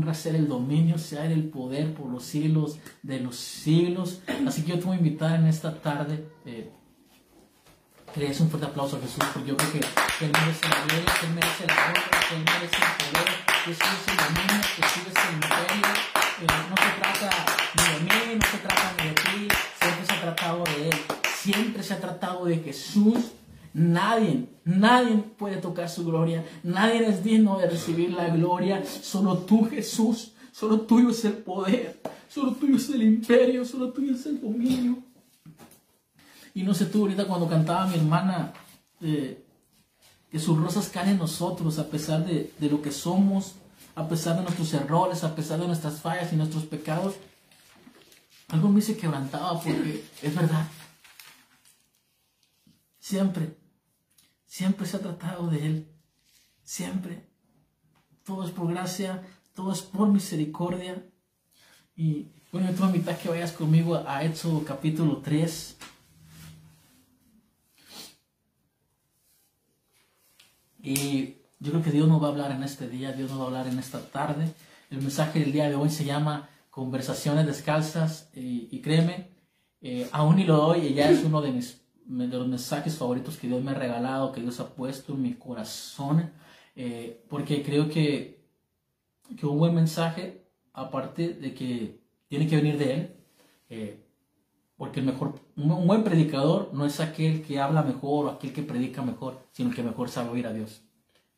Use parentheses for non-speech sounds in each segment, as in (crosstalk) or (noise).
honra, sea el dominio, sea el poder por los siglos de los siglos. Así que yo te voy a invitar en esta tarde. Eh, que des un fuerte aplauso a Jesús, porque yo creo que, Él merece la gloria, que Él merece la honra, que Él merece el poder, Jesús es el dominio, Jesús es el imperio. Eh, no se trata ni de mí, no se trata ni de ti, siempre se ha tratado de Él, siempre se ha tratado de Jesús. Nadie, nadie puede tocar su gloria, nadie es digno de recibir la gloria, solo tú Jesús, solo tuyo es el poder, solo tuyo es el imperio, solo tuyo es el dominio. Y no sé tú, ahorita cuando cantaba mi hermana, eh, que sus rosas caen en nosotros a pesar de, de, lo que somos, a pesar de nuestros errores, a pesar de nuestras fallas y nuestros pecados. Algo me se quebrantaba porque es verdad. Siempre, siempre se ha tratado de Él. Siempre. Todo es por gracia, todo es por misericordia. Y bueno, yo te a invitar que vayas conmigo a Éxodo capítulo 3. Y yo creo que Dios nos va a hablar en este día, Dios nos va a hablar en esta tarde. El mensaje del día de hoy se llama Conversaciones Descalzas y, créeme, eh, aún y lo doy, y ya es uno de, mis, de los mensajes favoritos que Dios me ha regalado, que Dios ha puesto en mi corazón, eh, porque creo que, que un buen mensaje, aparte de que tiene que venir de Él, eh, porque el mejor, un buen predicador no es aquel que habla mejor o aquel que predica mejor, sino el que mejor sabe oír a Dios.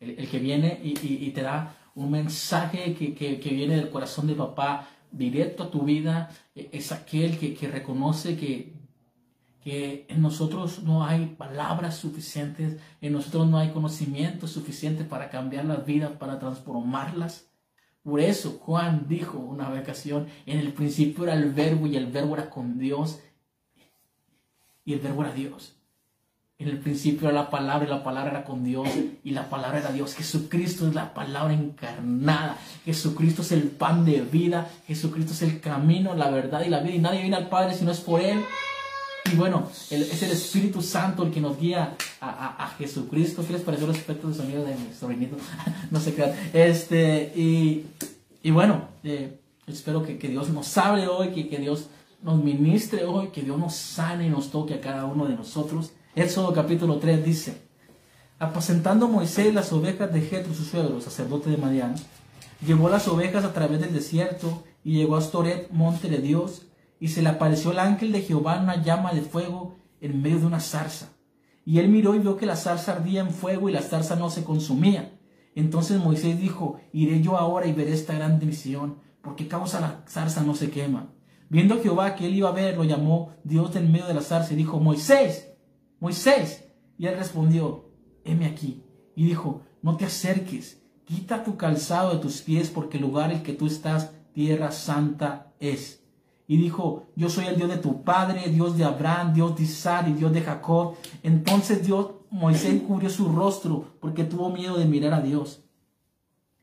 El, que viene y, y, te da un mensaje que, que, que, viene del corazón de papá directo a tu vida, e, es aquel que, que reconoce que, que en nosotros no hay palabras suficientes, en nosotros no hay conocimiento suficiente para cambiar las vidas, para transformarlas. Por eso Juan dijo una ocasión, en el principio era el verbo y el verbo era con Dios y el verbo era Dios. En el principio era la palabra y la palabra era con Dios y la palabra era Dios. Jesucristo es la palabra encarnada. Jesucristo es el pan de vida. Jesucristo es el camino, la verdad y la vida. Y nadie viene al Padre si no es por Él. Y bueno, es el Espíritu Santo el que nos guía a, Jesucristo. ¿Qué les pareció los efectos de sonido de mi sobrinito? (laughs) no sé qué. Este, y, y bueno, eh, espero que, que, Dios nos hable hoy, que, que Dios nos ministre hoy, que Dios nos sane y nos toque a cada uno de nosotros. Éxodo capítulo 3 dice, apacentando Moisés las ovejas de Jetro, su suegro, sacerdote de Madián, llevó las ovejas a través del desierto y llegó a Storet, monte de Dios, y se le apareció el ángel de Jehová una llama de fuego en medio de una zarza. Y él miró y vio que la zarza ardía en fuego y la zarza no se consumía. Entonces Moisés dijo, iré yo ahora y veré esta gran misión, porque causa la zarza no se quema. Viendo Jehová que él iba a ver, lo llamó Dios en medio de la zarza y dijo, Moisés, Moisés. Y él respondió, heme aquí. Y dijo, no te acerques, quita tu calzado de tus pies, porque el lugar en que tú estás, tierra santa es. Y dijo, yo soy el Dios de tu padre, Dios de Abraham, Dios de Isaac y Dios de Jacob. Entonces Dios, Moisés cubrió su rostro, porque tuvo miedo de mirar a Dios.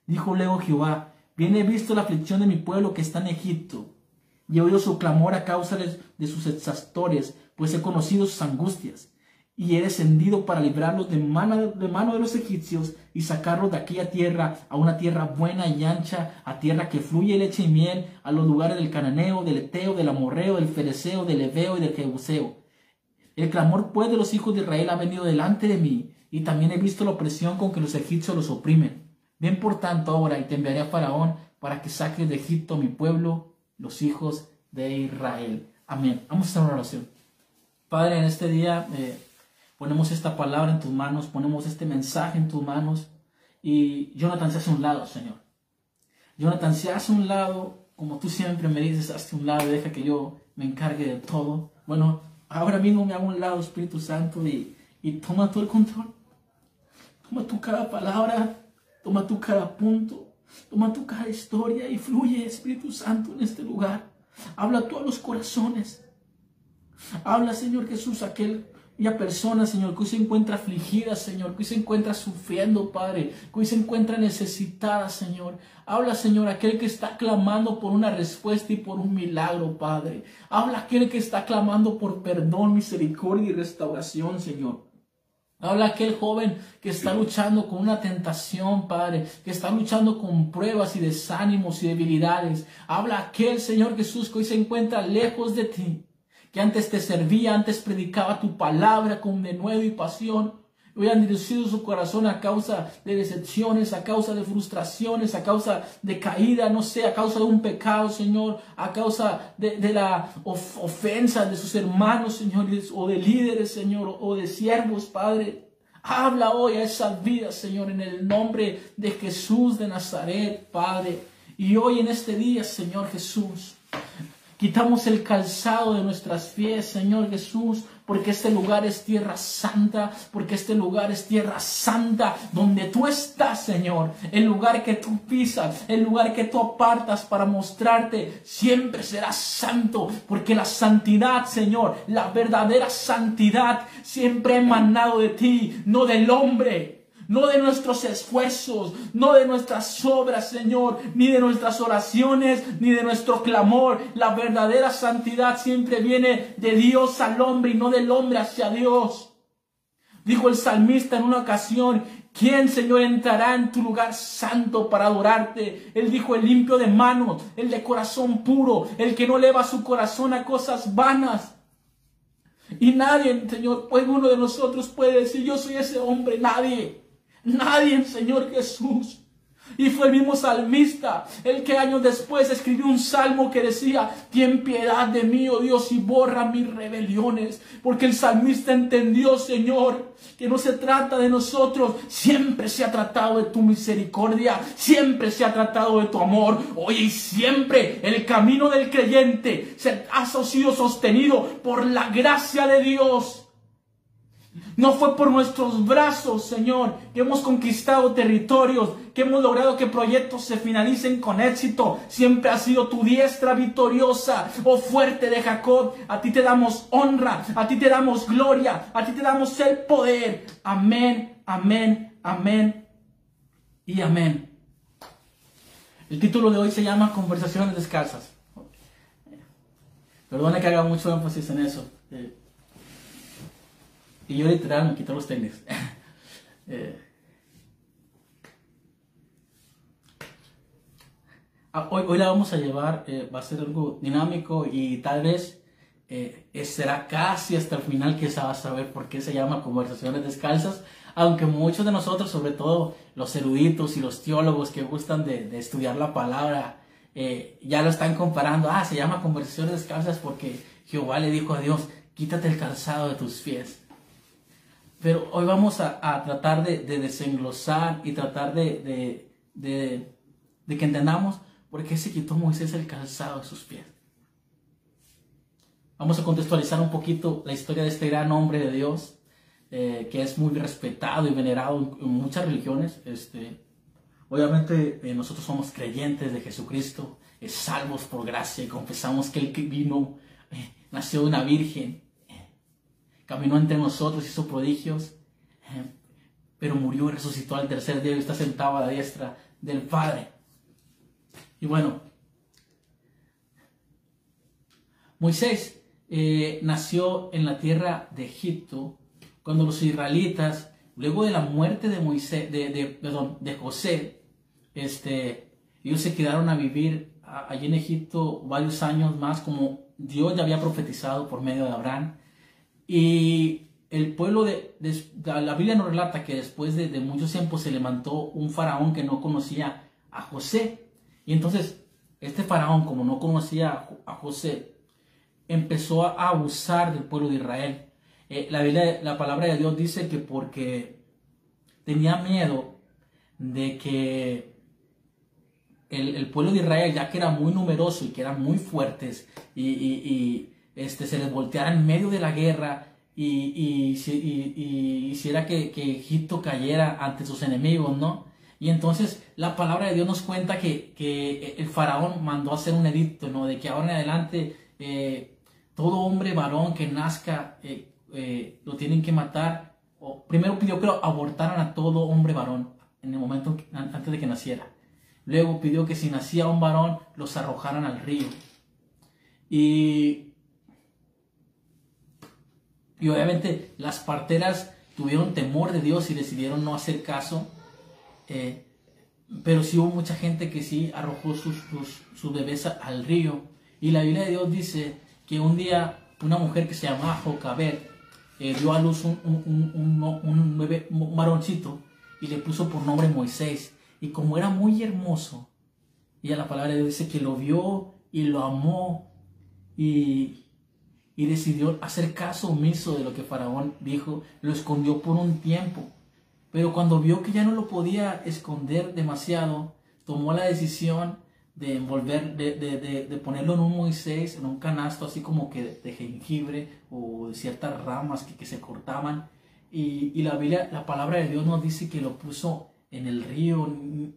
Dijo luego Jehová, bien he visto la aflicción de mi pueblo que está en Egipto y he oído su clamor a causa de sus exastores, pues he conocido sus angustias. Y he descendido para librarlos de mano, de mano de los egipcios y sacarlos de aquella tierra a una tierra buena y ancha, a tierra que fluye leche y miel, a los lugares del cananeo, del eteo, del amorreo, del fereceo, del ebeo y del jebuseo. El clamor pues de los hijos de Israel ha venido delante de mí, y también he visto la opresión con que los egipcios los oprimen. Ven por tanto ahora y te enviaré a Faraón para que saques de Egipto a mi pueblo los hijos de Israel. Amén. Vamos a hacer una oración. Padre, en este día eh, ponemos esta palabra en tus manos, ponemos este mensaje en tus manos y Jonathan se hace un lado, Señor. Jonathan se hace un lado, como tú siempre me dices, hazte un lado y deja que yo me encargue de todo. Bueno, ahora mismo me hago un lado, Espíritu Santo, y, y toma todo el control. Toma tu cada palabra, toma tu cada punto. Toma tu cada historia y fluye, Espíritu Santo, en este lugar. Habla a todos los corazones. Habla, Señor Jesús, aquel aquella persona, Señor, que hoy se encuentra afligida, Señor, que hoy se encuentra sufriendo, Padre, que hoy se encuentra necesitada, Señor. Habla, Señor, aquel que está clamando por una respuesta y por un milagro, Padre. Habla aquel que está clamando por perdón, misericordia y restauración, Señor. Habla aquel joven que está luchando con una tentación, Padre, que está luchando con pruebas y desánimos y debilidades. Habla aquel Señor Jesús que hoy se encuentra lejos de ti, que antes te servía, antes predicaba tu palabra con denuedo y pasión, hubieran dirigido su corazón a causa de decepciones, a causa de frustraciones, a causa de caída, no sé, a causa de un pecado, Señor, a causa de, la ofensa de sus hermanos, Señor, o de líderes, Señor, o de siervos, Padre. Habla hoy a esas vidas, Señor, en el nombre de Jesús de Nazaret, Padre. Y hoy en este día, Señor Jesús, quitamos el calzado de nuestras pies, Señor Jesús, porque este lugar es tierra santa, porque este lugar es tierra santa, donde tú estás, Señor, el lugar que tú pisas, el lugar que tú apartas para mostrarte, siempre será santo, porque la santidad, Señor, la verdadera santidad, siempre ha emanado de ti, no del hombre no de nuestros esfuerzos, no de nuestras obras, Señor, ni de nuestras oraciones, ni de nuestro clamor. La verdadera santidad siempre viene de Dios al hombre y no del hombre hacia Dios. Dijo el salmista en una ocasión, ¿quién, Señor, entrará en tu lugar santo para adorarte? Él dijo, el limpio de manos, el de corazón puro, el que no eleva su corazón a cosas vanas. Y nadie, Señor, pues uno de nosotros puede decir, yo soy ese hombre, nadie. Nadie, Señor Jesús. Y fue el mismo salmista, el que años después escribió un salmo que decía, ten piedad de mí, oh Dios, y borra mis rebeliones. Porque el salmista entendió, Señor, que no se trata de nosotros, siempre se ha tratado de tu misericordia, siempre se ha tratado de tu amor. Oye, y siempre el camino del creyente ha sido sostenido por la gracia de Dios. No fue por nuestros brazos, Señor, que hemos conquistado territorios, que hemos logrado que proyectos se finalicen con éxito. Siempre ha sido tu diestra victoriosa, oh fuerte de Jacob. A ti te damos honra, a ti te damos gloria, a ti te damos el poder. Amén, amén, amén y amén. El título de hoy se llama Conversaciones descalzas. Perdona que haga mucho énfasis en eso. Y yo literal me quito los tenis. (laughs) Eh, ah, hoy, hoy, la vamos a llevar, eh, va a ser algo dinámico y tal vez eh, será casi hasta el final que se va a saber por qué se llama conversaciones descalzas, aunque muchos de nosotros, sobre todo los eruditos y los teólogos que gustan de estudiar la palabra, ya lo están comparando, ah, se llama conversaciones descalzas porque Jehová le dijo a Dios, quítate el calzado de tus pies. Pero hoy vamos a, tratar de, desenglosar y tratar de, que entendamos por qué se quitó Moisés el calzado de sus pies. Vamos a contextualizar un poquito la historia de este gran hombre de Dios, eh, que es muy respetado y venerado en, muchas religiones. Este, obviamente eh, nosotros somos creyentes de Jesucristo, salvos por gracia y confesamos que Él vino, eh, nació de una virgen, caminó entre nosotros, hizo prodigios, eh, pero murió y resucitó al tercer día y está sentado a la diestra del Padre. Y bueno, Moisés eh, nació en la tierra de Egipto cuando los israelitas, luego de la muerte de Moisés, de, perdón, de José, este, ellos se quedaron a vivir allí en Egipto varios años más, como Dios ya había profetizado por medio de Abraham. Y el pueblo de, la Biblia nos relata que después de, muchos tiempos se levantó un faraón que no conocía a José. Y entonces este faraón, como no conocía a José, empezó a abusar del pueblo de Israel. Eh, la, Biblia, la palabra de Dios dice que porque tenía miedo de que el, el, pueblo de Israel, ya que era muy numeroso y que eran muy fuertes, y este, se les volteara en medio de la guerra y, y, hiciera que, Egipto cayera ante sus enemigos, ¿no? Y entonces la palabra de Dios nos cuenta que, el faraón mandó hacer un edicto, ¿no? De que ahora en adelante eh, todo hombre varón que nazca eh, eh, lo tienen que matar. Primero pidió que abortaran a todo hombre varón en el momento antes de que naciera. Luego pidió que si nacía un varón los arrojaran al río. Y y obviamente las parteras tuvieron temor de Dios y decidieron no hacer caso. Eh, pero sí hubo mucha gente que sí arrojó sus, sus, bebés al río. Y la Biblia de Dios dice que un día una mujer que se llamaba Jocabet eh, dio a luz un, un, un, un, bebé, un y le puso por nombre Moisés. Y como era muy hermoso, y a la palabra de Dios dice que lo vio y lo amó y, y decidió hacer caso omiso de lo que Faraón dijo, lo escondió por un tiempo. Pero cuando vio que ya no lo podía esconder demasiado, tomó la decisión de envolver, de, de, ponerlo en un Moisés, en un canasto así como que de, jengibre o de ciertas ramas que, que se cortaban. Y, y, la Biblia, la palabra de Dios nos dice que lo puso en el río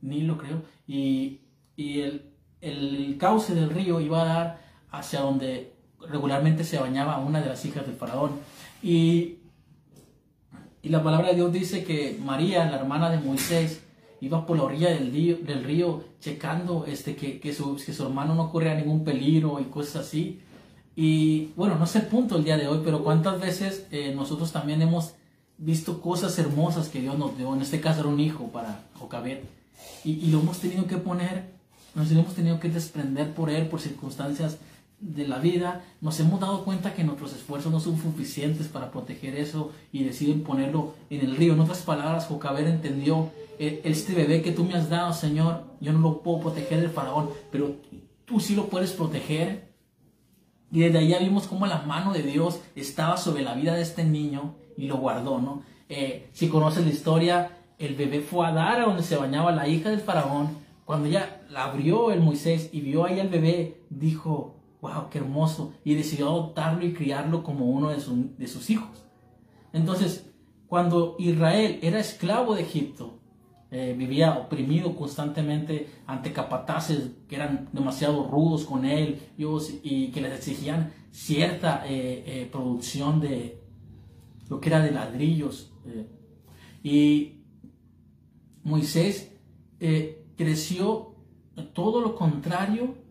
Nilo, creo, y, y el, el, cauce del río iba a dar hacia donde regularmente se bañaba una de las hijas del faraón. Y y la palabra de Dios dice que María, la hermana de Moisés, iba por la orilla del río, del río checando este, que, que, su, que su hermano no corría ningún peligro y cosas así. Y bueno, no sé el punto el día de hoy, pero cuántas veces eh, nosotros también hemos visto cosas hermosas que Dios nos dio. En este caso era un hijo para Jocabet. Y, y lo hemos tenido que poner, nos hemos tenido que desprender por él, por circunstancias de la vida, nos hemos dado cuenta que nuestros esfuerzos no son suficientes para proteger eso y deciden ponerlo en el río. En otras palabras, Jocabed entendió, e, este bebé que tú me has dado, Señor, yo no lo puedo proteger del faraón, pero tú sí lo puedes proteger. Y desde ahí ya vimos cómo la mano de Dios estaba sobre la vida de este niño y lo guardó, ¿no? Eh, si conoces la historia, el bebé fue a dar a donde se bañaba la hija del faraón. Cuando ella la abrió el Moisés y vio ahí al bebé, dijo, wow, qué hermoso, y decidió adoptarlo y criarlo como uno de, de sus hijos. Entonces, cuando Israel era esclavo de Egipto, eh, vivía oprimido constantemente ante capataces que eran demasiado rudos con él y que les exigían cierta eh, eh, producción de lo que era de ladrillos. y Moisés creció todo lo contrario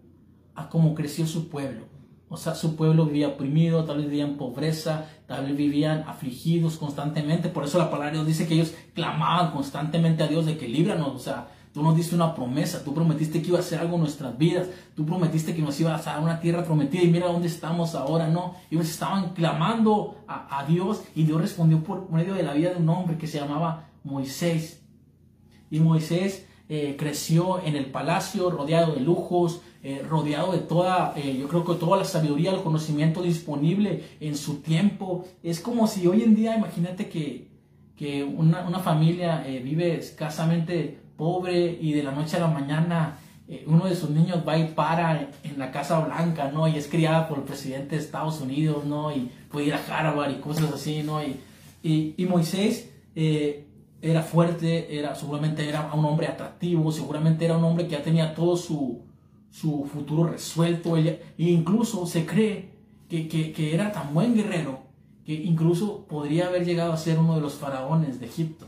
a cómo creció su pueblo. O sea, su pueblo vivía oprimido, tal vez vivían pobreza, tal vez vivían afligidos constantemente. Por eso la palabra de Dios dice que ellos clamaban constantemente a Dios de que líbranos. O sea, tú nos diste una promesa, tú prometiste que iba a hacer algo en nuestras vidas, tú prometiste que nos ibas a dar una tierra prometida y mira dónde estamos ahora, ¿no? Ellos estaban clamando a, a Dios y Dios respondió por medio de la vida de un hombre que se llamaba Moisés. Y Moisés eh, creció en el palacio rodeado de lujos, eh, rodeado de toda, eh, yo creo que toda la sabiduría, el conocimiento disponible en su tiempo. Es como si hoy en día, imagínate que, que una, una, familia vive escasamente pobre y de la noche a la mañana uno de sus niños va y para en la Casa Blanca, ¿no? Y es criada por el presidente de Estados Unidos, ¿no? Y puede ir a Harvard y cosas así, ¿no? Y, y, y Moisés era fuerte, era, seguramente era un hombre atractivo, seguramente era un hombre que ya tenía todo su, su futuro resuelto. e incluso se cree que, que, era tan buen guerrero que incluso podría haber llegado a ser uno de los faraones de Egipto.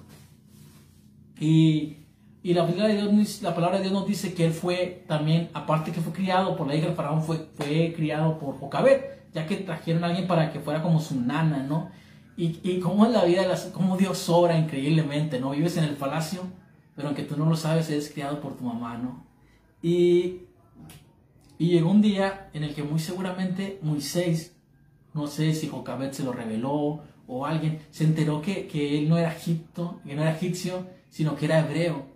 Y, y la, palabra de Dios, la palabra de Dios nos dice que él fue también, aparte que fue criado por la hija del faraón, fue, fue criado por Jocabed, ya que trajeron a alguien para que fuera como su nana, ¿no? Y, y cómo es la vida, cómo Dios sobra increíblemente, ¿no? Vives en el palacio, pero aunque tú no lo sabes, eres criado por tu mamá, ¿no? Y, y llegó un día en el que muy seguramente Moisés, no sé si Jocabet se lo reveló o alguien, se enteró que, que él no era egipto, que no era egipcio, sino que era hebreo.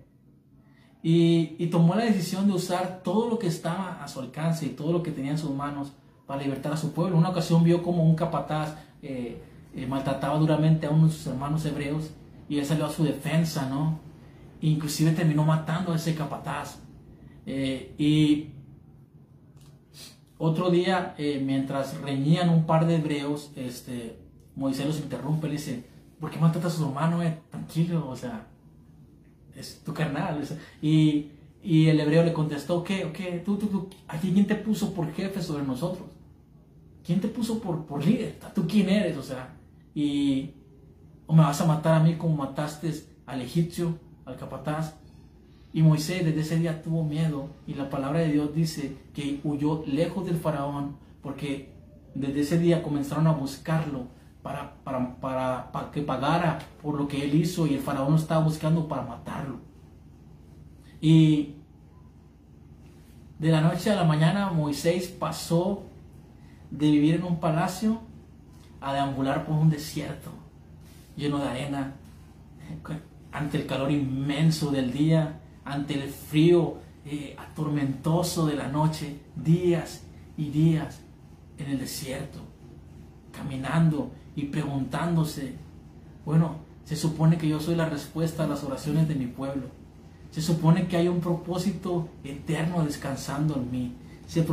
Y, y, tomó la decisión de usar todo lo que estaba a su alcance y todo lo que tenía en sus manos para libertar a su pueblo. Una ocasión vio como un capataz eh, eh, maltrataba duramente a uno de sus hermanos hebreos y él salió a su defensa, ¿no? Inclusive terminó matando a ese capataz. Eh, y otro día, eh, mientras reñían un par de hebreos, este, Moisés los interrumpe y le dice, ¿por qué maltratas a su hermano? Tranquilo, o sea, es tu carnal. Y, y, el hebreo le contestó, ¿qué? ¿Qué? ¿Tú, tú, tú, ¿Aquí quién te puso por jefe sobre nosotros? ¿Quién te puso por, por líder? ¿Tú quién eres? O sea, y o me vas a matar a mí como mataste al egipcio, al capataz. Y Moisés desde ese día tuvo miedo y la palabra de Dios dice que huyó lejos del faraón porque desde ese día comenzaron a buscarlo para, para, para, que pagara por lo que él hizo y el faraón estaba buscando para matarlo. Y de la noche a la mañana Moisés pasó de vivir en un palacio a deambular por un desierto lleno de arena, ante el calor inmenso del día, ante el frío eh, atormentoso de la noche, días y días en el desierto, caminando y preguntándose, bueno, se supone que yo soy la respuesta a las oraciones de mi pueblo. Se supone que hay un propósito eterno descansando en mí. Se,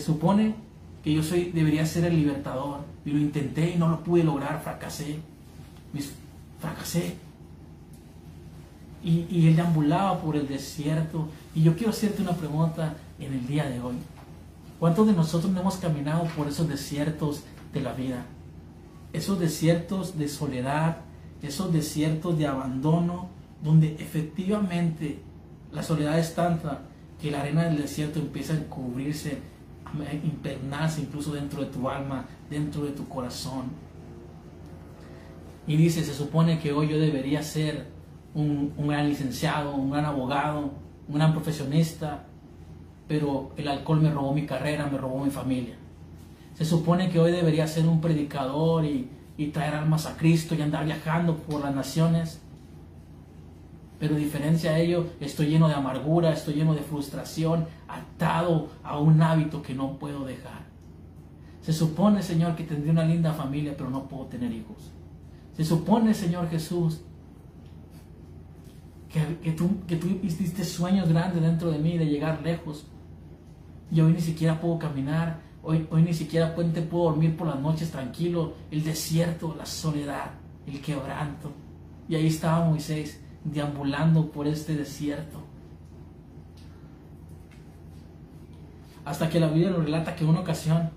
supone que yo soy, debería ser el libertador. Y lo intenté y no lo pude lograr, fracasé. fracasé. Y, él deambulaba por el desierto. Y yo quiero hacerte una pregunta en el día de hoy. ¿Cuántos de nosotros no hemos caminado por esos desiertos de la vida? Esos desiertos de soledad, esos desiertos de abandono, donde efectivamente la soledad es tanta que la arena del desierto empieza a cubrirse impregnarse incluso dentro de tu alma, dentro de tu corazón. Y dice, se supone que hoy yo debería ser un, gran licenciado, un gran abogado, un gran profesionista, pero el alcohol me robó mi carrera, me robó mi familia. Se supone que hoy debería ser un predicador y, y traer almas a Cristo y andar viajando por las naciones, pero diferencia a ello, estoy lleno de amargura, estoy lleno de frustración, atado a un hábito que no puedo dejar. Se supone, Señor, que tendré una linda familia, pero no puedo tener hijos. Se supone, Señor Jesús, que, tú, que tú hiciste sueños grandes dentro de mí de llegar lejos. Y hoy ni siquiera puedo caminar, hoy, hoy ni siquiera puedo dormir por las noches tranquilo. El desierto, la soledad, el quebranto. Y ahí estaba Moisés deambulando por este desierto. Hasta que la Biblia nos relata que en una ocasión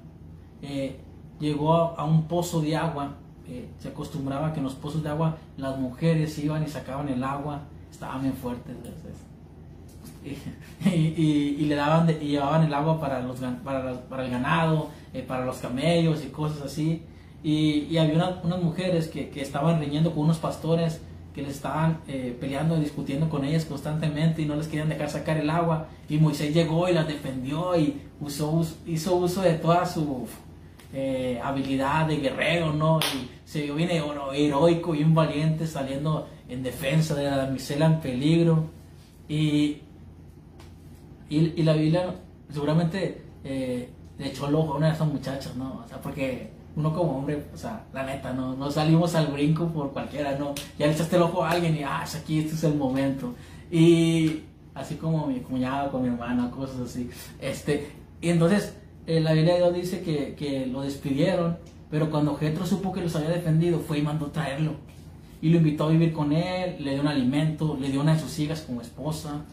eh, llegó a, un pozo de agua. Eh, se acostumbraba que en los pozos de agua las mujeres iban y sacaban el agua, estaban bien fuertes. Y, le daban y llevaban el agua para, los, para, el ganado, eh, para los camellos y cosas así. Y, había unas mujeres que, que estaban riñendo con unos pastores que les estaban eh, peleando y discutiendo con ellas constantemente y no les querían dejar sacar el agua. Y Moisés llegó y las defendió y usó, hizo uso de toda su eh, habilidad de guerrero, ¿no? Y se vio bien heroico y un valiente saliendo en defensa de la damisela en peligro. Y, y, la Biblia seguramente eh, le echó el ojo a una de esas muchachas, ¿no? O sea, porque uno como hombre, o sea, la neta, no, no salimos al brinco por cualquiera, no. Ya le echaste el ojo a alguien y, ah, aquí, este es el momento. Y así como mi cuñado con mi hermana, cosas así. Este, y entonces, eh, la Biblia de Dios dice que, que, lo despidieron, pero cuando Jetro supo que los había defendido, fue y mandó traerlo. Y lo invitó a vivir con él, le dio un alimento, le dio una de sus hijas como esposa.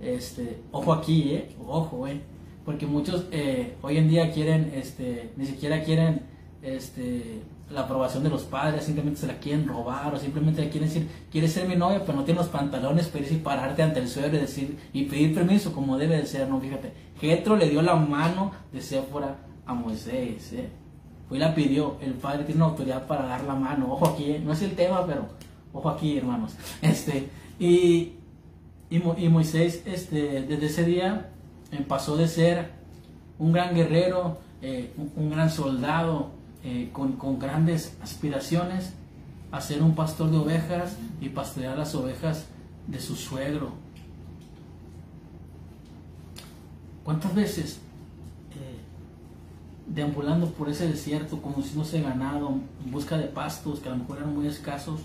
Este, ojo aquí, eh, ojo, eh. Porque muchos eh, hoy en día quieren, este, ni siquiera quieren este, la aprobación de los padres, simplemente se la quieren robar o simplemente le quieren decir, quieres ser mi novia, pero no tienes los pantalones para y pararte ante el suegro y decir y pedir permiso como debe de ser, no, fíjate. Jetro le dio la mano de Séfora a Moisés, ¿eh? Fue y la pidió, el padre tiene una autoridad para dar la mano, ojo aquí, ¿eh? no es el tema, pero ojo aquí, hermanos. Este, y, y, Moisés, este, desde ese día eh, pasó de ser un gran guerrero, eh, un gran soldado, eh, con, grandes aspiraciones a ser un pastor de ovejas y pastorear las ovejas de su suegro. ¿Cuántas veces deambulando por ese desierto, conduciéndose ganado en busca de pastos que a lo mejor eran muy escasos,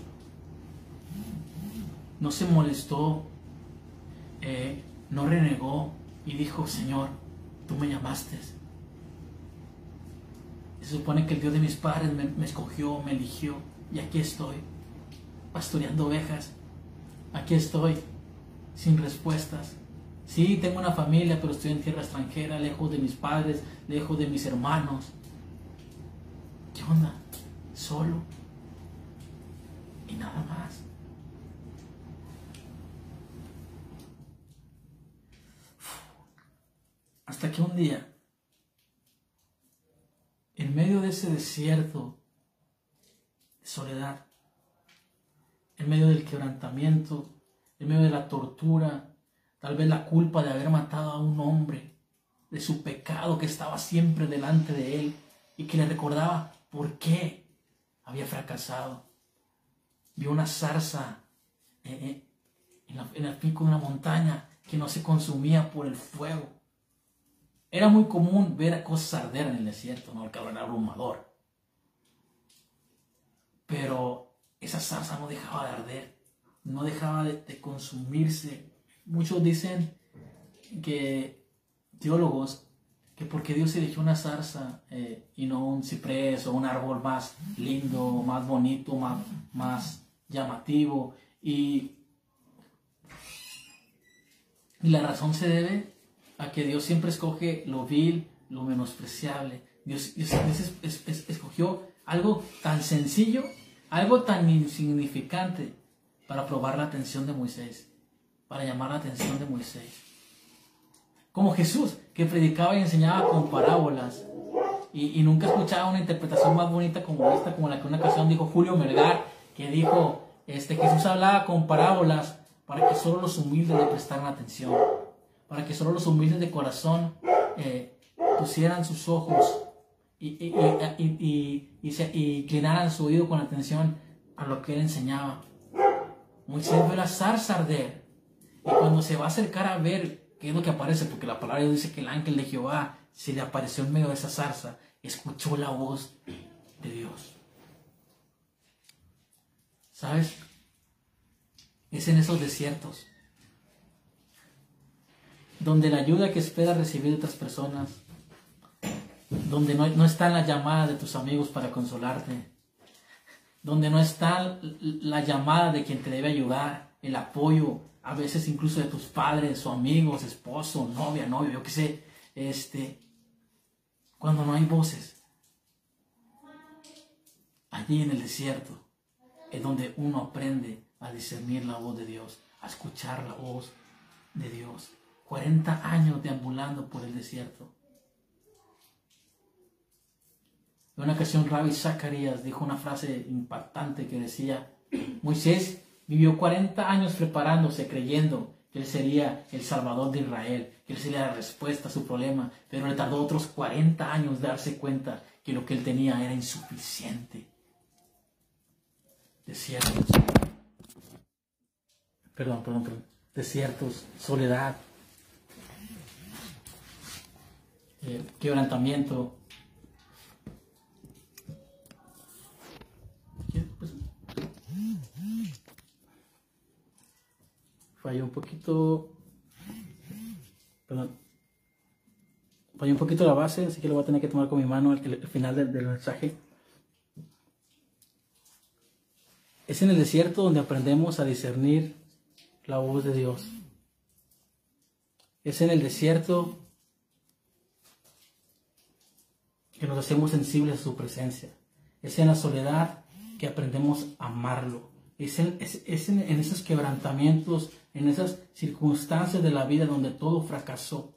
no se molestó, eh, no renegó y dijo, Señor, tú me llamaste, se supone que el Dios de mis padres me, escogió, me eligió, y aquí estoy, pastoreando ovejas. Aquí estoy, sin respuestas. Sí, tengo una familia, pero estoy en tierra extranjera, lejos de mis padres, lejos de mis hermanos. ¿Qué onda? Solo. Y nada más. Hasta que un día en medio de ese desierto de soledad, en medio del quebrantamiento, en medio de la tortura, tal vez la culpa de haber matado a un hombre, de su pecado que estaba siempre delante de él y que le recordaba por qué había fracasado. Vio una zarza en, el pico de una montaña que no se consumía por el fuego. Era muy común ver cosas arder en el desierto, ¿no? El calor era abrumador. Pero esa zarza no dejaba de arder, no dejaba de, consumirse. Muchos dicen que teólogos que porque Dios eligió una zarza eh, y no un ciprés o un árbol más lindo, más bonito, más, más llamativo. Y, la razón se debe a que Dios siempre escoge lo vil, lo menospreciable. Dios, escogió algo tan sencillo algo tan insignificante para probar la atención de Moisés, para llamar la atención de Moisés. Como Jesús, que predicaba y enseñaba con parábolas y, nunca escuchaba una interpretación más bonita como esta, como la que una ocasión dijo Julio Melgar, que dijo, este, Jesús hablaba con parábolas para que solo los humildes le prestaran atención, para que solo los humildes de corazón eh, pusieran sus ojos y, y, y, se, inclinaran su oído con atención a lo que él enseñaba. Moisés ve la zarza arder y cuando se va a acercar a ver qué es lo que aparece, porque la palabra dice que el ángel de Jehová se le apareció en medio de esa zarza, escuchó la voz de Dios. ¿Sabes? Es en esos desiertos donde la ayuda que espera recibir de otras personas donde no, no está la llamada de tus amigos para consolarte, donde no está la llamada de quien te debe ayudar, el apoyo, a veces incluso de tus padres o amigos, esposo, novia, novio, yo qué sé, este, cuando no hay voces, allí en el desierto es donde uno aprende a discernir la voz de Dios, a escuchar la voz de Dios. 40 años deambulando por el desierto. En una ocasión, Rabbi Zacarías dijo una frase impactante que decía, Moisés vivió 40 años preparándose, creyendo que él sería el salvador de Israel, que él sería la respuesta a su problema, pero le tardó otros 40 años darse cuenta que lo que él tenía era insuficiente. Desiertos. Perdón, perdón, perdón. Desiertos, soledad, eh, quebrantamiento, falló un poquito. Perdón. Falló un poquito la base, así que lo voy a tener que tomar con mi mano el, final del, mensaje. Es en el desierto donde aprendemos a discernir la voz de Dios. Es en el desierto que nos hacemos sensibles a su presencia. Es en la soledad que aprendemos a amarlo. Es en, en, esos quebrantamientos, en esas circunstancias de la vida donde todo fracasó,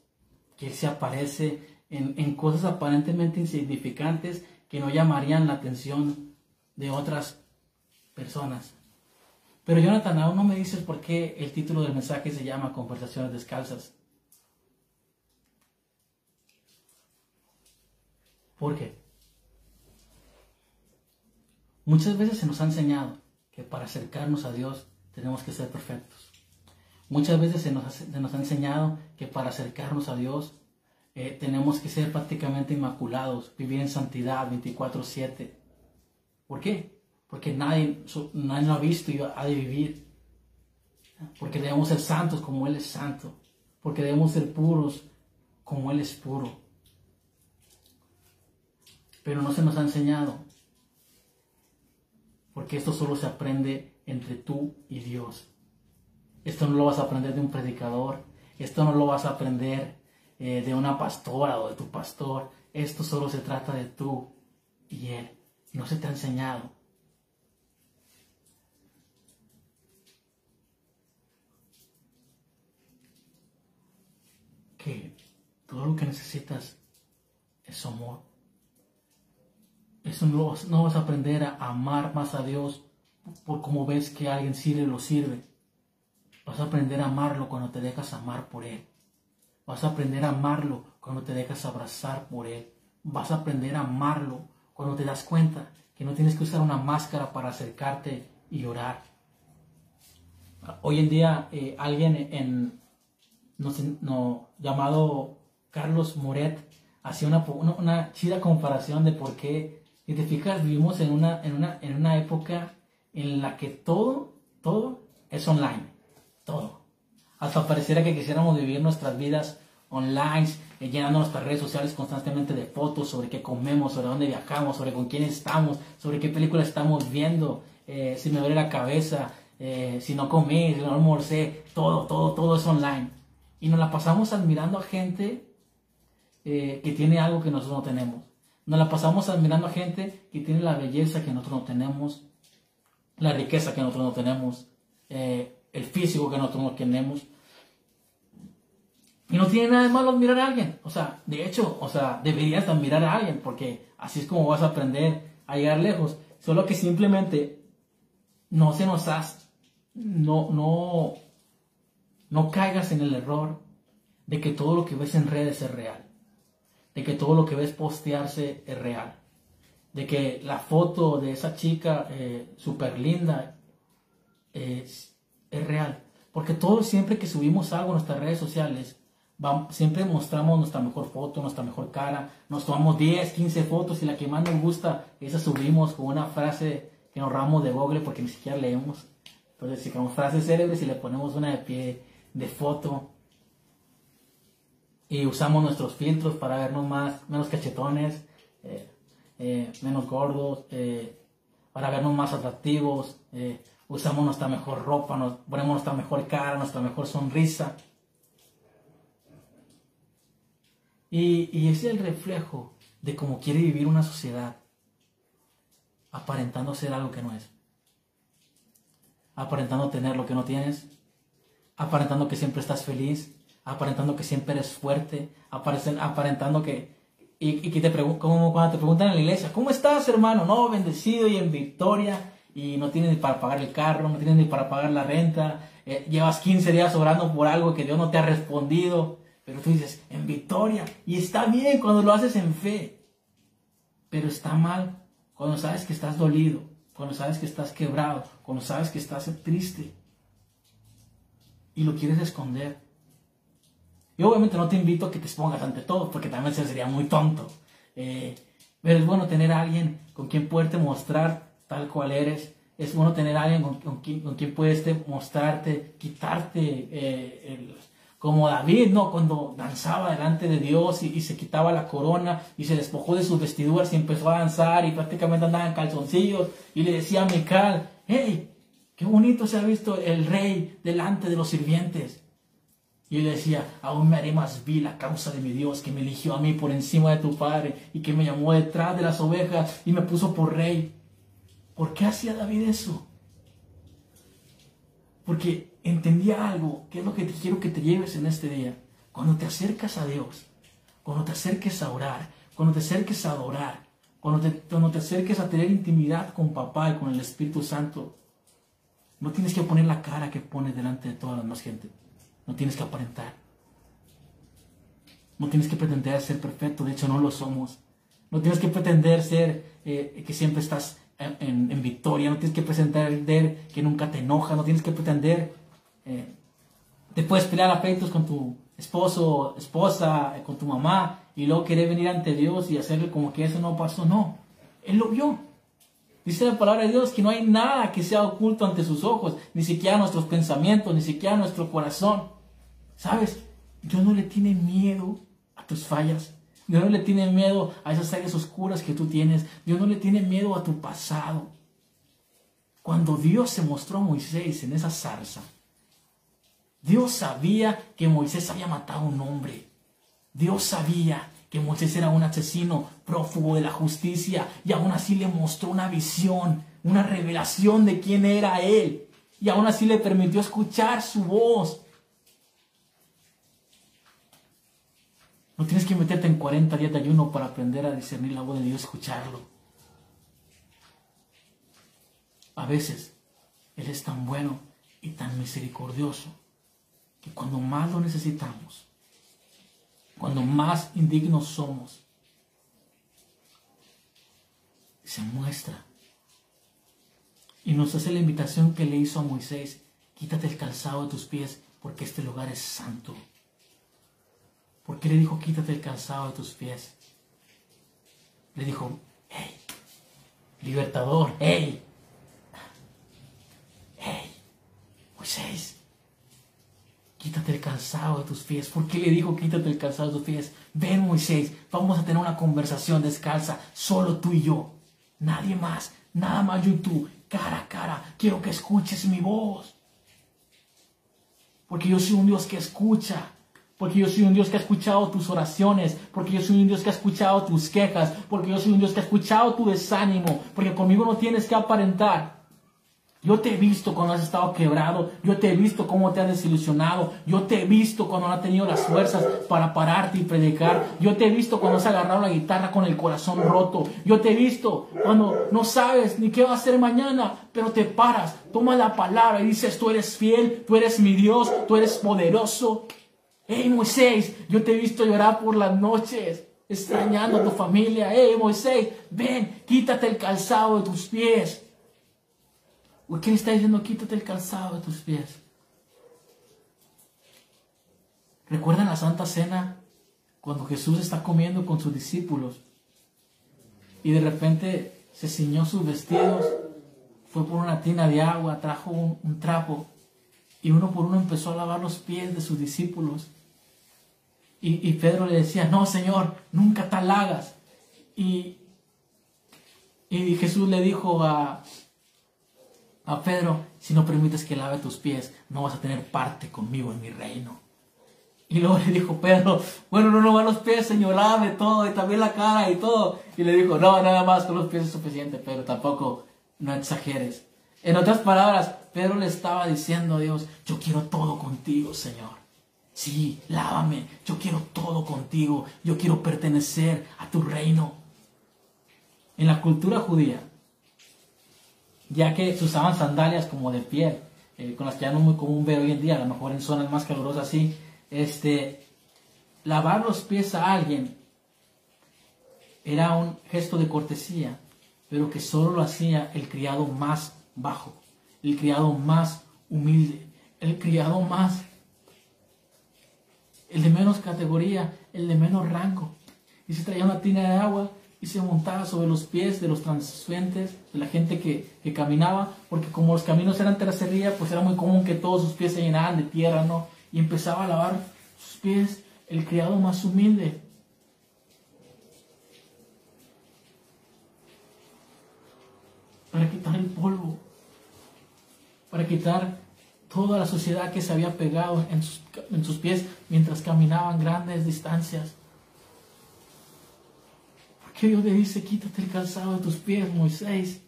que Él se aparece en, cosas aparentemente insignificantes que no llamarían la atención de otras personas. Pero Jonathan, aún no me dices por qué el título del mensaje se llama Conversaciones Descalzas. ¿Por qué? Muchas veces se nos ha enseñado que para acercarnos a Dios tenemos que ser perfectos. Muchas veces se nos, ha enseñado que para acercarnos a Dios eh, tenemos que ser prácticamente inmaculados, vivir en santidad 24/7. ¿Por qué? Porque nadie, nadie lo ha visto y ha de vivir. Porque debemos ser santos como Él es santo. Porque debemos ser puros como Él es puro. Pero no se nos ha enseñado porque esto solo se aprende entre tú y Dios. Esto no lo vas a aprender de un predicador, esto no lo vas a aprender eh, de una pastora o de tu pastor, esto solo se trata de tú y Él. No se te ha enseñado. Que todo lo que necesitas es amor. eso no, no vas a aprender a amar más a Dios por cómo ves que alguien sirve lo sirve. Vas a aprender a amarlo cuando te dejas amar por Él. Vas a aprender a amarlo cuando te dejas abrazar por Él. Vas a aprender a amarlo cuando te das cuenta que no tienes que usar una máscara para acercarte y orar. Hoy en día eh, alguien en, no, llamado Carlos Moret hacía una, una, chida comparación de por qué, si te fijas, vivimos en una, en, una, en una época en la que todo, todo es online, todo. Hasta pareciera que quisiéramos vivir nuestras vidas online, eh, llenando nuestras redes sociales constantemente de fotos sobre qué comemos, sobre dónde viajamos, sobre con quién estamos, sobre qué película estamos viendo, eh, si me duele la cabeza, eh, si no comí, si no almorcé, todo, todo, todo es online. Y nos la pasamos admirando a gente que tiene algo que nosotros no tenemos. Nos la pasamos admirando a gente que tiene la belleza que nosotros no tenemos, la riqueza que nosotros no tenemos, el físico que nosotros no tenemos. Y no tiene nada de malo admirar a alguien. O sea, de hecho, o sea, deberías admirar a alguien porque así es como vas a aprender a llegar lejos. Solo que simplemente no se nos has, no, no, no caigas en el error de que todo lo que ves en redes es real. De que todo lo que ves postearse es real. De que la foto de esa chica eh, súper linda es, es real. Porque todo siempre que subimos algo en nuestras redes sociales, siempre mostramos nuestra mejor foto, nuestra mejor cara, nos tomamos 10, 15 fotos y la que más nos gusta, esa subimos con una frase que nos ramos de Google porque ni siquiera leemos. Entonces, si con frases célebres y le ponemos una de pie de foto y usamos nuestros filtros para vernos más, menos cachetones, eh, eh, menos gordos, eh, para vernos más atractivos, usamos nuestra mejor ropa, nos ponemos nuestra mejor cara, nuestra mejor sonrisa. Y, es el reflejo de cómo quiere vivir una sociedad, aparentando ser algo que no es, aparentando tener lo que no tienes, aparentando que siempre estás feliz, aparentando que siempre eres fuerte, aparentando que... Y, que te como cuando te preguntan en la iglesia, ¿cómo estás hermano? No, bendecido y en victoria, y no tienes ni para pagar el carro, no tienes ni para pagar la renta, eh, llevas 15 días orando por algo que Dios no te ha respondido, pero tú dices, en victoria. Y está bien cuando lo haces en fe. Pero está mal cuando sabes que estás dolido, cuando sabes que estás quebrado, cuando sabes que estás triste. Y lo quieres esconder. Y obviamente no te invito a que te expongas ante todo, porque también sería muy tonto. Eh, pero es bueno tener a alguien con quien poderte mostrar tal cual eres. Es bueno tener alguien con, quien, con quien puedes mostrarte, quitarte eh, como David, ¿no? Cuando danzaba delante de Dios y, se quitaba la corona y se despojó de sus vestiduras y empezó a danzar y prácticamente andaba en calzoncillos y le decía a Mical, hey, qué bonito se ha visto el rey delante de los sirvientes. Y él decía, aún me haré más vil a causa de mi Dios que me eligió a mí por encima de tu padre y que me llamó detrás de las ovejas y me puso por rey. ¿Por qué hacía David eso? Porque entendía algo, que es lo que te quiero que te lleves en este día. Cuando te acercas a Dios, cuando te acerques a orar, cuando te acerques a adorar, cuando te, cuando te acerques a tener intimidad con papá y con el Espíritu Santo, no tienes que poner la cara que pones delante de toda la demás gente. No tienes que aparentar. No tienes que pretender ser perfecto, de hecho no lo somos. No tienes que pretender ser eh, que siempre estás en, victoria, no tienes que pretender que nunca te enojas, no tienes que pretender eh, te puedes pelear a pleitos con tu esposo, esposa, eh, con tu mamá, y luego querer venir ante Dios y hacerle como que eso no pasó. No, Él lo vio. Dice la palabra de Dios que no hay nada que sea oculto ante sus ojos, ni siquiera nuestros pensamientos, ni siquiera nuestro corazón. ¿Sabes? Dios no le tiene miedo a tus fallas. Dios no le tiene miedo a esas áreas oscuras que tú tienes. Dios no le tiene miedo a tu pasado. Cuando Dios se mostró a Moisés en esa zarza, Dios sabía que Moisés había matado a un hombre. Dios sabía que Moisés era un asesino prófugo de la justicia y aún así le mostró una visión, una revelación de quién era él. Y aún así le permitió escuchar su voz. No tienes que meterte en 40 días de ayuno para aprender a discernir la voz de Dios, escucharlo. a veces Él es tan bueno y tan misericordioso que cuando más lo necesitamos, cuando más indignos somos, se muestra y nos hace la invitación que le hizo a Moisés, quítate el calzado de tus pies porque este lugar es santo. ¿Por qué le dijo quítate el calzado de tus pies? Le dijo, hey, libertador, hey, hey, Moisés, quítate el calzado de tus pies. ¿Por qué le dijo quítate el calzado de tus pies? Ven Moisés, vamos a tener una conversación descalza, solo tú y yo, nadie más, nada más yo y tú, cara a cara. Quiero que escuches mi voz. Porque yo soy un Dios que escucha. Porque yo soy un Dios que ha escuchado tus oraciones. Porque yo soy un Dios que ha escuchado tus quejas. Porque yo soy un Dios que ha escuchado tu desánimo. Porque conmigo no tienes que aparentar. Yo te he visto cuando has estado quebrado. Yo te he visto cómo te has desilusionado. Yo te he visto cuando no has tenido las fuerzas para pararte y predicar. Yo te he visto cuando has agarrado la guitarra con el corazón roto. Yo te he visto cuando no sabes ni qué va a hacer mañana, pero te paras, tomas la palabra y dices, tú eres fiel, tú eres mi Dios, tú eres poderoso. Hey Moisés, yo te he visto llorar por las noches, extrañando a tu familia. Hey Moisés, ven, quítate el calzado de tus pies. ¿O qué le está diciendo? Quítate el calzado de tus pies. ¿Recuerdan la Santa Cena cuando Jesús está comiendo con sus discípulos y de repente se ciñó sus vestidos, fue por una tina de agua, trajo un, trapo y uno por uno empezó a lavar los pies de sus discípulos? Y, Pedro le decía, no, Señor, nunca tal hagas. Y, y Jesús le dijo a, a Pedro, si no permites que lave tus pies, no vas a tener parte conmigo en mi reino. Y luego le dijo Pedro, bueno, no, no va los pies, Señor, lave todo y también la cara y todo. Y le dijo, no, nada más con los pies es suficiente, pero tampoco no exageres. En otras palabras, Pedro le estaba diciendo a Dios, yo quiero todo contigo, Señor. Sí, lávame, yo quiero todo contigo, yo quiero pertenecer a tu reino. En la cultura judía, ya que se usaban sandalias como de piel, eh, con las que ya no es muy común ver hoy en día, a lo mejor en zonas más calurosas así, este, lavar los pies a alguien era un gesto de cortesía, pero que solo lo hacía el criado más bajo, el criado más humilde, el criado más, el de menos categoría, el de menos rango. Y se traía una tina de agua y se montaba sobre los pies de los transeúntes, de la gente que, caminaba, porque como los caminos eran terracería, pues era muy común que todos sus pies se llenaran de tierra, ¿no? Y empezaba a lavar sus pies el criado más humilde. Para quitar el polvo, para quitar toda la suciedad que se había pegado en sus, en sus pies mientras caminaban grandes distancias que Dios le dice, quítate el calzado de tus pies, Moisés.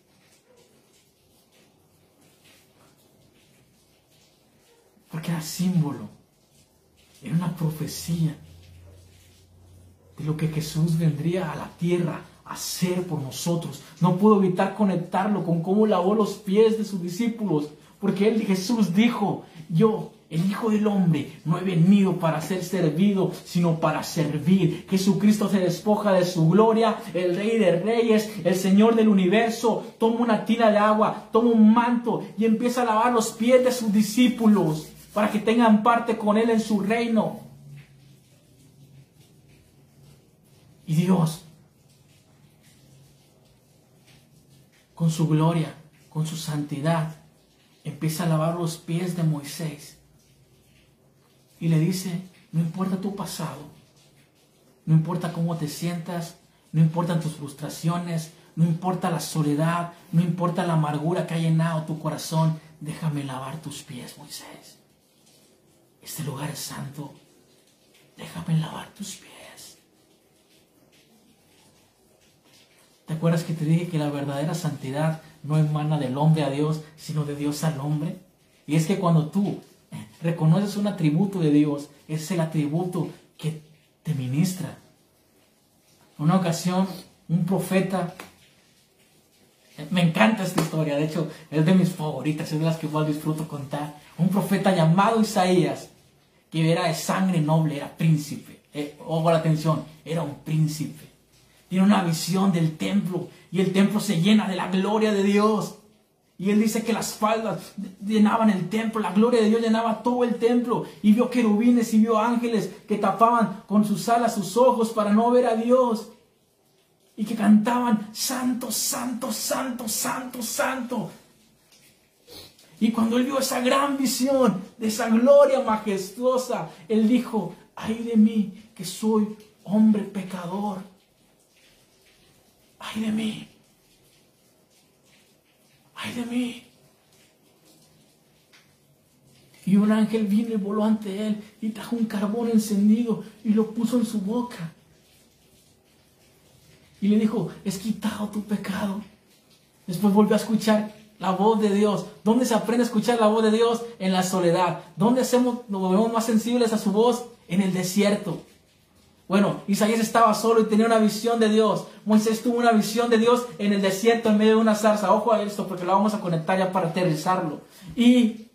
Porque era símbolo, era una profecía de lo que Jesús vendría a la tierra a hacer por nosotros. No puedo evitar conectarlo con cómo lavó los pies de sus discípulos, porque él, Jesús dijo, yo el Hijo del Hombre no he venido para ser servido, sino para servir. Jesucristo se despoja de su gloria, el Rey de Reyes, el Señor del universo, toma una tina de agua, toma un manto y empieza a lavar los pies de sus discípulos para que tengan parte con Él en su reino. Y Dios, con su gloria, con su santidad, empieza a lavar los pies de Moisés y le dice, no importa tu pasado, no importa cómo te sientas, no importan tus frustraciones, no importa la soledad, no importa la amargura que ha llenado tu corazón, déjame lavar tus pies, Moisés. Este lugar es santo, déjame lavar tus pies. ¿Te acuerdas que te dije que la verdadera santidad no emana del hombre a Dios, sino de Dios al hombre? Y es que cuando tú reconoces un atributo de Dios, es el atributo que te ministra. Una ocasión, un profeta Me encanta esta historia, de hecho es de mis favoritas, es de las que más disfruto contar. Un profeta llamado Isaías, que era de sangre noble, era príncipe. Eh, ojo la atención, era un príncipe. Tiene una visión del templo y el templo se llena de la gloria de Dios. Y él dice que las faldas llenaban el templo, la gloria de Dios llenaba todo el templo. Y vio querubines y vio ángeles que tapaban con sus alas sus ojos para no ver a Dios. Y que cantaban, santo, santo, santo, santo, santo. Y cuando él vio esa gran visión de esa gloria majestuosa, él dijo, ay de mí que soy hombre pecador. Ay de mí ay de mí. Y un ángel vino y voló ante él y trajo un carbón encendido y lo puso en su boca. Y le dijo, es quitado tu pecado. Después volvió a escuchar la voz de Dios. ¿Dónde se aprende a escuchar la voz de Dios? En la soledad. ¿Dónde hacemos, nos volvemos más sensibles a su voz? En el desierto. Bueno, Isaías estaba solo y tenía una visión de Dios. Moisés tuvo una visión de Dios en el desierto en medio de una zarza. Ojo a esto porque lo vamos a conectar ya para aterrizarlo. Y,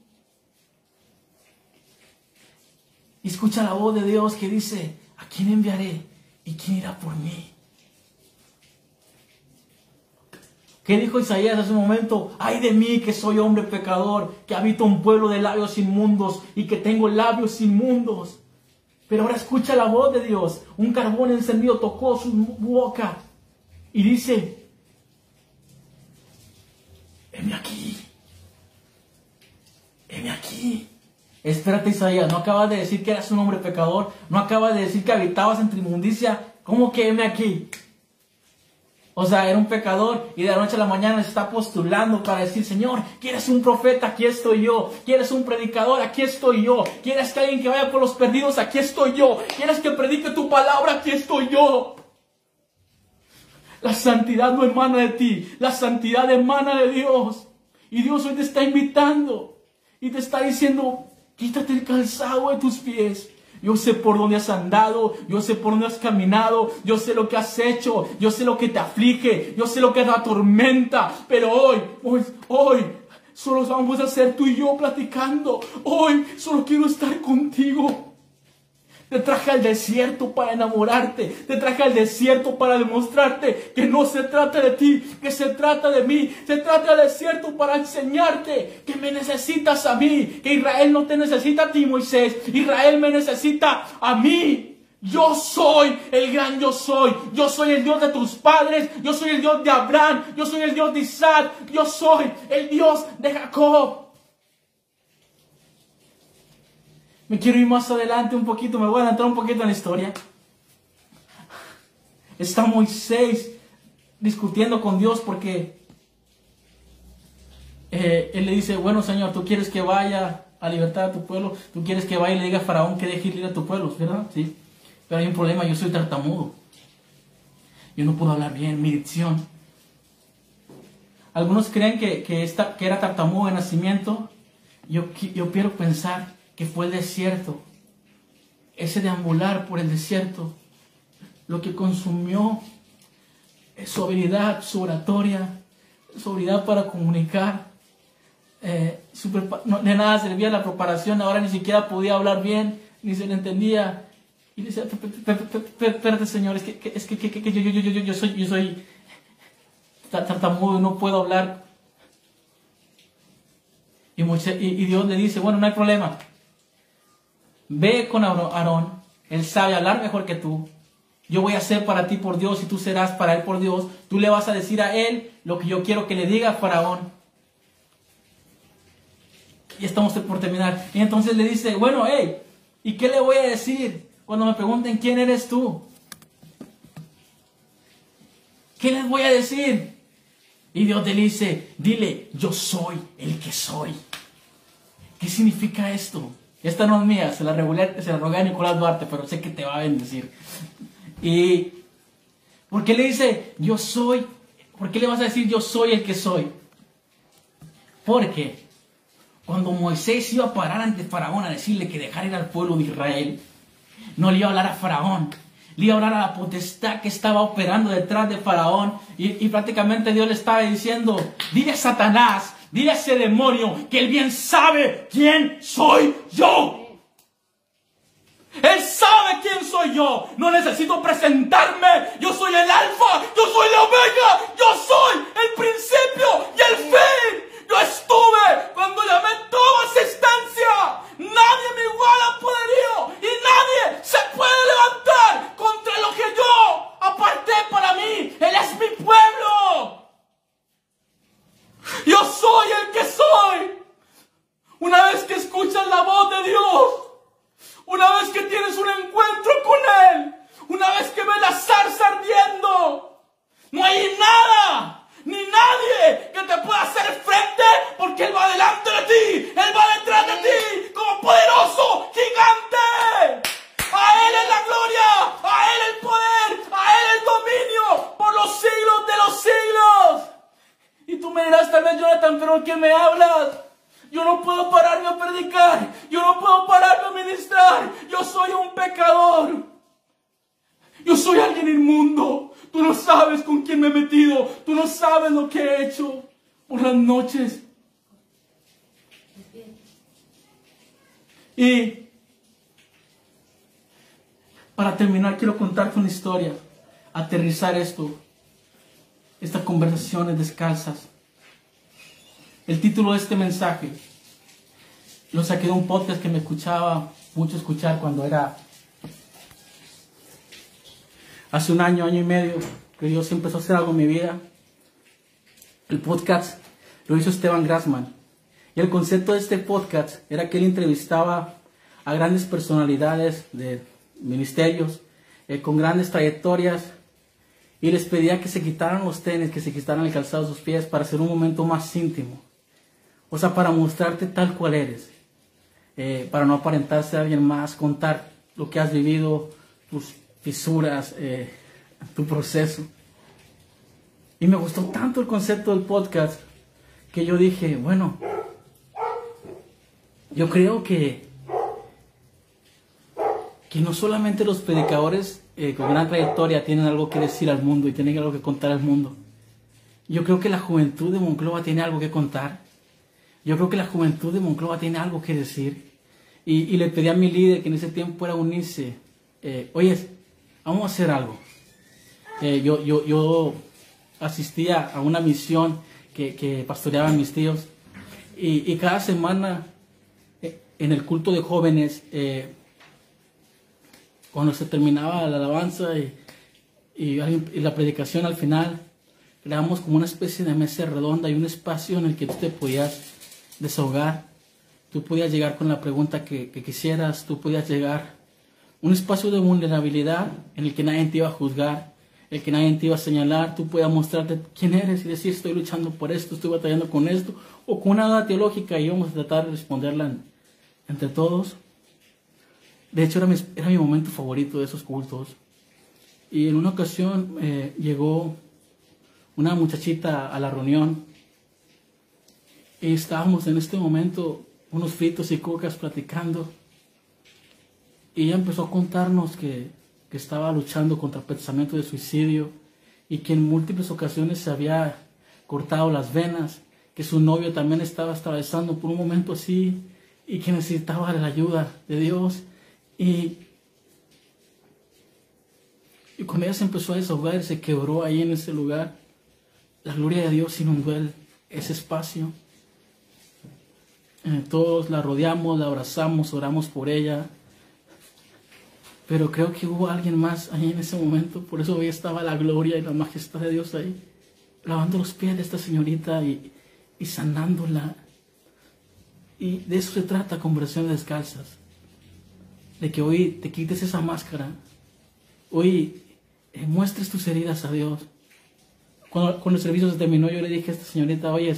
escucha la voz de Dios que dice, ¿a quién enviaré? ¿Y quién irá por mí? ¿Qué dijo Isaías hace un momento? Ay de mí que soy hombre pecador, que habito un pueblo de labios inmundos y que tengo labios inmundos. Pero ahora escucha la voz de Dios. Un carbón encendido tocó su boca y dice, heme aquí, heme aquí. Espérate Isaías, no acabas de decir que eras un hombre pecador, no acabas de decir que habitabas entre inmundicia, ¿cómo que heme aquí? O sea, era un pecador y de la noche a la mañana se está postulando para decir, Señor, ¿quieres un profeta? Aquí estoy yo. ¿Quieres un predicador? Aquí estoy yo. ¿Quieres que alguien que vaya por los perdidos? Aquí estoy yo. ¿Quieres que predique tu palabra? Aquí estoy yo. La santidad no emana de ti, la santidad emana de Dios. Y Dios hoy te está invitando y te está diciendo, quítate el calzado de tus pies yo sé por dónde has andado, yo sé por dónde has caminado, yo sé lo que has hecho, yo sé lo que te aflige, yo sé lo que te atormenta, pero hoy, hoy, hoy, solo vamos a ser tú y yo platicando. Hoy solo quiero estar contigo. Te traje al desierto para enamorarte. Te traje al desierto para demostrarte que no se trata de ti, que se trata de mí. Se trata del desierto para enseñarte que me necesitas a mí. Que Israel no te necesita a ti, Moisés. Israel me necesita a mí. Yo soy el gran yo soy. Yo soy el Dios de tus padres. Yo soy el Dios de Abraham. Yo soy el Dios de Isaac. Yo soy el Dios de Jacob. Me quiero ir más adelante un poquito, me voy a adelantar un poquito en la historia. Está Moisés discutiendo con Dios porque eh, él le dice, bueno Señor, tú quieres que vaya a libertar a tu pueblo, tú quieres que vaya y le diga a Faraón que deje ir a tu pueblo, ¿verdad? Sí. Pero hay un problema, yo soy tartamudo. Yo no puedo hablar bien, mi dicción. Algunos creen que, que, era tartamudo de nacimiento. Yo, yo quiero pensar que fue el desierto, ese deambular por el desierto, lo que consumió su habilidad, su oratoria, su habilidad para comunicar. Eh, de nada servía la preparación, ahora ni siquiera podía hablar bien, ni se le entendía. Y decía, espérate señor, es que, es que, yo, yo, yo, yo, soy, yo soy tartamudo, no puedo hablar. Y Dios le dice, bueno, no hay problema, Ve con Aarón, él sabe hablar mejor que tú. Yo voy a ser para ti por Dios y tú serás para él por Dios. Tú le vas a decir a él lo que yo quiero que le diga a Faraón. Y estamos por terminar. Y entonces le dice, bueno, hey, ¿y qué le voy a decir cuando me pregunten quién eres tú? ¿Qué les voy a decir? Y Dios le dice, dile, yo soy el que soy. ¿Qué significa esto? Esta no es mía, se la, regulé, se la rogué a Nicolás Duarte, pero sé que te va a bendecir. Y, ¿por qué le dice, yo soy? ¿Por qué le vas a decir, yo soy el que soy? Porque cuando Moisés iba a parar ante Faraón a decirle que dejara ir al pueblo de Israel, no le iba a hablar a Faraón, le iba a hablar a la potestad que estaba operando detrás de Faraón y, y prácticamente Dios le estaba diciendo, dile a Satanás, dile a ese demonio que él bien sabe quién soy yo. Él sabe quién soy yo. No necesito presentarme. Yo soy el alfa. Yo soy la omega. Yo soy el principio y el fin. Yo estuve cuando llamé Esto. Estas conversaciones descalzas. El título de este mensaje lo saqué de un podcast que me escuchaba mucho escuchar cuando era hace un año, año y medio, que Dios empezó a hacer algo en mi vida. El podcast lo hizo Esteban Grassman. Y el concepto de este podcast era que él entrevistaba a grandes personalidades de ministerios eh, con grandes trayectorias y les pedía que se quitaran los tenis, que se quitaran el calzado de sus pies para hacer un momento más íntimo. O sea, para mostrarte tal cual eres. Eh, para no aparentarse a alguien más, contar lo que has vivido, tus fisuras, eh, tu proceso. Y me gustó tanto el concepto del podcast que yo dije, bueno, yo creo que, que no solamente los predicadores eh, con gran trayectoria tienen algo que decir al mundo y tienen algo que contar al mundo. Yo creo que la juventud de Monclova tiene algo que contar. Yo creo que la juventud de Monclova tiene algo que decir. Y, le pedí a mi líder que en ese tiempo era unirse. Eh, Oye, vamos a hacer algo. Eh, yo, yo, yo asistía a una misión que, que pastoreaban mis tíos y, cada semana eh, en el culto de jóvenes, cuando se terminaba la alabanza y, y, la predicación al final, creamos como una especie de mesa redonda y un espacio en el que tú te podías desahogar. Tú podías llegar con la pregunta que, que quisieras, tú podías llegar un espacio de vulnerabilidad en el que nadie te iba a juzgar, el que nadie te iba a señalar, tú puedas mostrarte quién eres y decir estoy luchando por esto, estoy batallando con esto, o con una duda teológica y vamos a tratar de responderla entre todos. De hecho, era mi, era mi, momento favorito de esos cultos. Y en una ocasión eh, llegó una muchachita a la reunión y estábamos en este momento unos fritos y cocas platicando. Y ella empezó a contarnos que, que estaba luchando contra el pensamiento de suicidio y que en múltiples ocasiones se había cortado las venas, que su novio también estaba atravesando por un momento así y que necesitaba la ayuda de Dios. Y, y cuando ella se empezó a desahogar, se quebró ahí en ese lugar, la gloria de Dios inundó ese espacio. Eh, todos la rodeamos, la abrazamos, oramos por ella. Pero creo que hubo alguien más ahí en ese momento, por eso hoy estaba la gloria y la majestad de Dios ahí, lavando los pies de esta señorita y, y sanándola. Y de eso se trata conversaciones descalzas. De que hoy te quites esa máscara. Hoy eh, muestres tus heridas a Dios. Cuando, cuando el servicio se terminó, yo le dije a esta señorita, oye,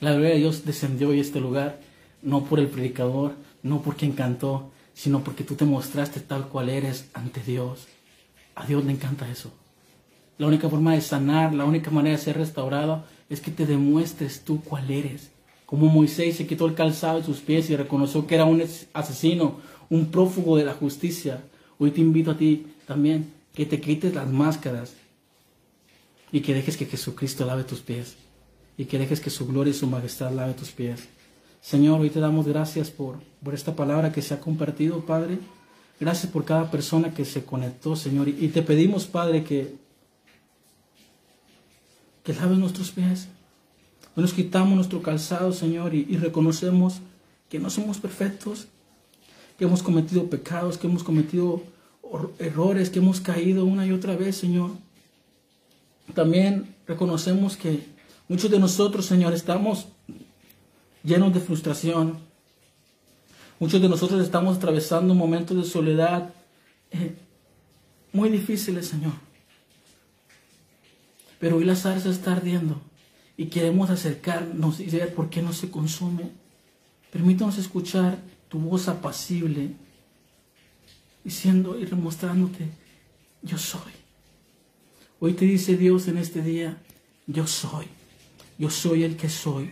la gloria de Dios descendió hoy a este lugar, no por el predicador, no porque encantó, sino porque tú te mostraste tal cual eres ante Dios. A Dios le encanta eso. La única forma de sanar, la única manera de ser restaurado es que te demuestres tú cuál eres. Como Moisés se quitó el calzado de sus pies y reconoció que era un asesino, un prófugo de la justicia, Hoy te invito a ti también que te quites las máscaras y que dejes que Jesucristo lave tus pies y que dejes que su gloria y su majestad lave tus pies. Señor, hoy te damos gracias por, por esta palabra que se ha compartido, Padre. Gracias por cada persona que se conectó, Señor. Y, te pedimos, Padre, que, que laves nuestros pies. Hoy nos quitamos nuestro calzado, Señor, y, y reconocemos que no somos perfectos, que hemos cometido pecados, que hemos cometido errores, que hemos caído una y otra vez, Señor. También reconocemos que muchos de nosotros, Señor, estamos llenos de frustración. Muchos de nosotros estamos atravesando momentos de soledad eh, muy difíciles, Señor. Pero hoy la zarza está ardiendo y queremos acercarnos y ver por qué no se consume. Permítanos escuchar tu voz apacible, diciendo y demostrándote, yo soy. Hoy te dice Dios en este día, yo soy, yo soy el que soy.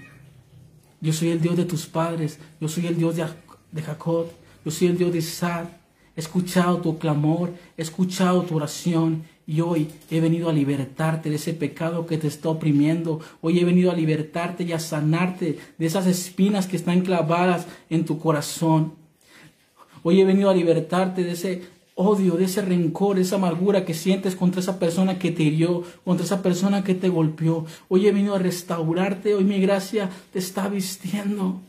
Yo soy el Dios de tus padres, yo soy el Dios de Jacob, yo soy el Dios de Isaac. He escuchado tu clamor, he escuchado tu oración y hoy he venido a libertarte de ese pecado que te está oprimiendo. Hoy he venido a libertarte y a sanarte de esas espinas que están clavadas en tu corazón. Hoy he venido a libertarte de ese odio, de ese rencor, de esa amargura que sientes contra esa persona que te hirió, contra esa persona que te golpeó. Hoy he venido a restaurarte, hoy mi gracia te está vistiendo.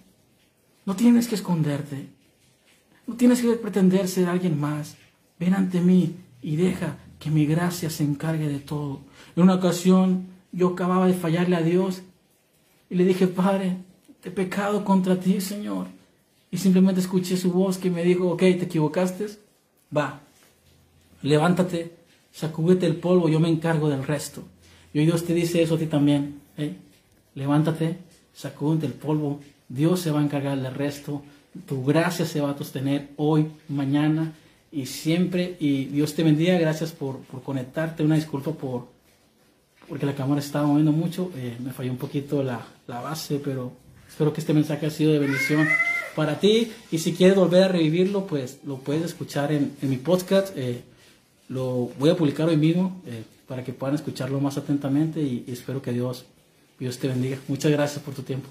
No tienes que esconderte, no tienes que pretender ser alguien más. Ven ante mí y deja que mi gracia se encargue de todo. En una ocasión yo acababa de fallarle a Dios y le dije, Padre, he pecado contra ti, Señor. Y simplemente escuché su voz que me dijo, ok, te equivocaste, va, levántate, sacúdete el polvo, yo me encargo del resto. Y hoy Dios te dice eso a ti también, ¿eh? levántate, sacúdete el polvo, Dios se va a encargar del resto, tu gracia se va a sostener hoy, mañana y siempre. Y Dios te bendiga, gracias por, conectarte, una disculpa por porque la cámara estaba moviendo mucho, eh, me falló un poquito la, la base, pero espero que este mensaje ha sido de bendición para ti. Y si quieres volver a revivirlo, pues lo puedes escuchar en, mi podcast. Eh, lo voy a publicar hoy mismo eh, para que puedan escucharlo más atentamente y, y espero que Dios, Dios te bendiga. Muchas gracias por tu tiempo.